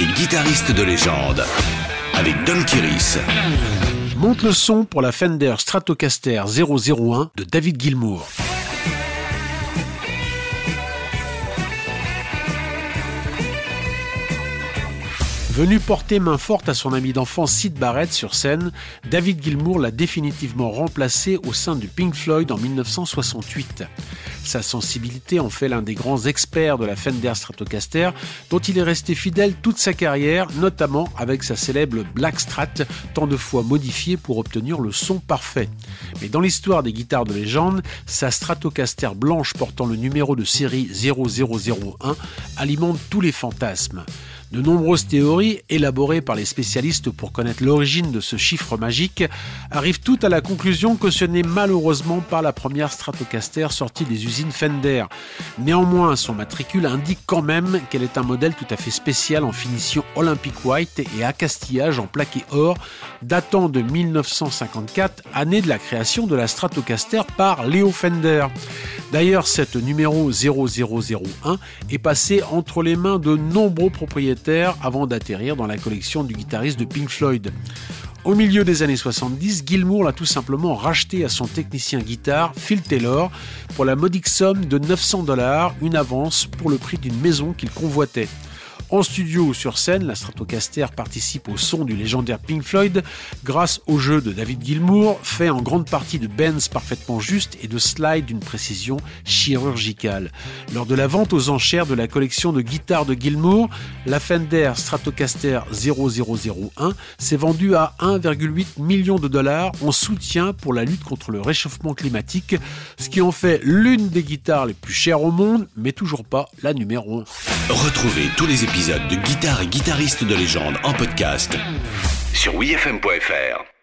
et guitariste de légende avec Don Kiris. Monte le son pour la Fender Stratocaster 001 de David Gilmour. Venu porter main forte à son ami d'enfance Sid Barrett sur scène, David Gilmour l'a définitivement remplacé au sein du Pink Floyd en 1968. Sa sensibilité en fait l'un des grands experts de la Fender Stratocaster, dont il est resté fidèle toute sa carrière, notamment avec sa célèbre Black Strat, tant de fois modifiée pour obtenir le son parfait. Mais dans l'histoire des guitares de légende, sa Stratocaster blanche portant le numéro de série 0001 alimente tous les fantasmes. De nombreuses théories, élaborées par les spécialistes pour connaître l'origine de ce chiffre magique, arrivent toutes à la conclusion que ce n'est malheureusement pas la première Stratocaster sortie des usines Fender. Néanmoins, son matricule indique quand même qu'elle est un modèle tout à fait spécial en finition Olympic White et à castillage en plaqué or, datant de 1954, année de la création de la Stratocaster par Leo Fender. D'ailleurs, cette numéro 0001 est passé entre les mains de nombreux propriétaires avant d'atterrir dans la collection du guitariste de Pink Floyd. Au milieu des années 70, Gilmour l'a tout simplement racheté à son technicien guitare, Phil Taylor, pour la modique somme de 900 dollars, une avance pour le prix d'une maison qu'il convoitait. En studio ou sur scène, la Stratocaster participe au son du légendaire Pink Floyd grâce au jeu de David Gilmour, fait en grande partie de bends parfaitement justes et de slides d'une précision chirurgicale. Lors de la vente aux enchères de la collection de guitares de Gilmour, la Fender Stratocaster 0001 s'est vendue à 1,8 million de dollars en soutien pour la lutte contre le réchauffement climatique, ce qui en fait l'une des guitares les plus chères au monde, mais toujours pas la numéro 1. Retrouvez tous les épisodes de Guitare et guitariste de légende en podcast sur wfm.fr.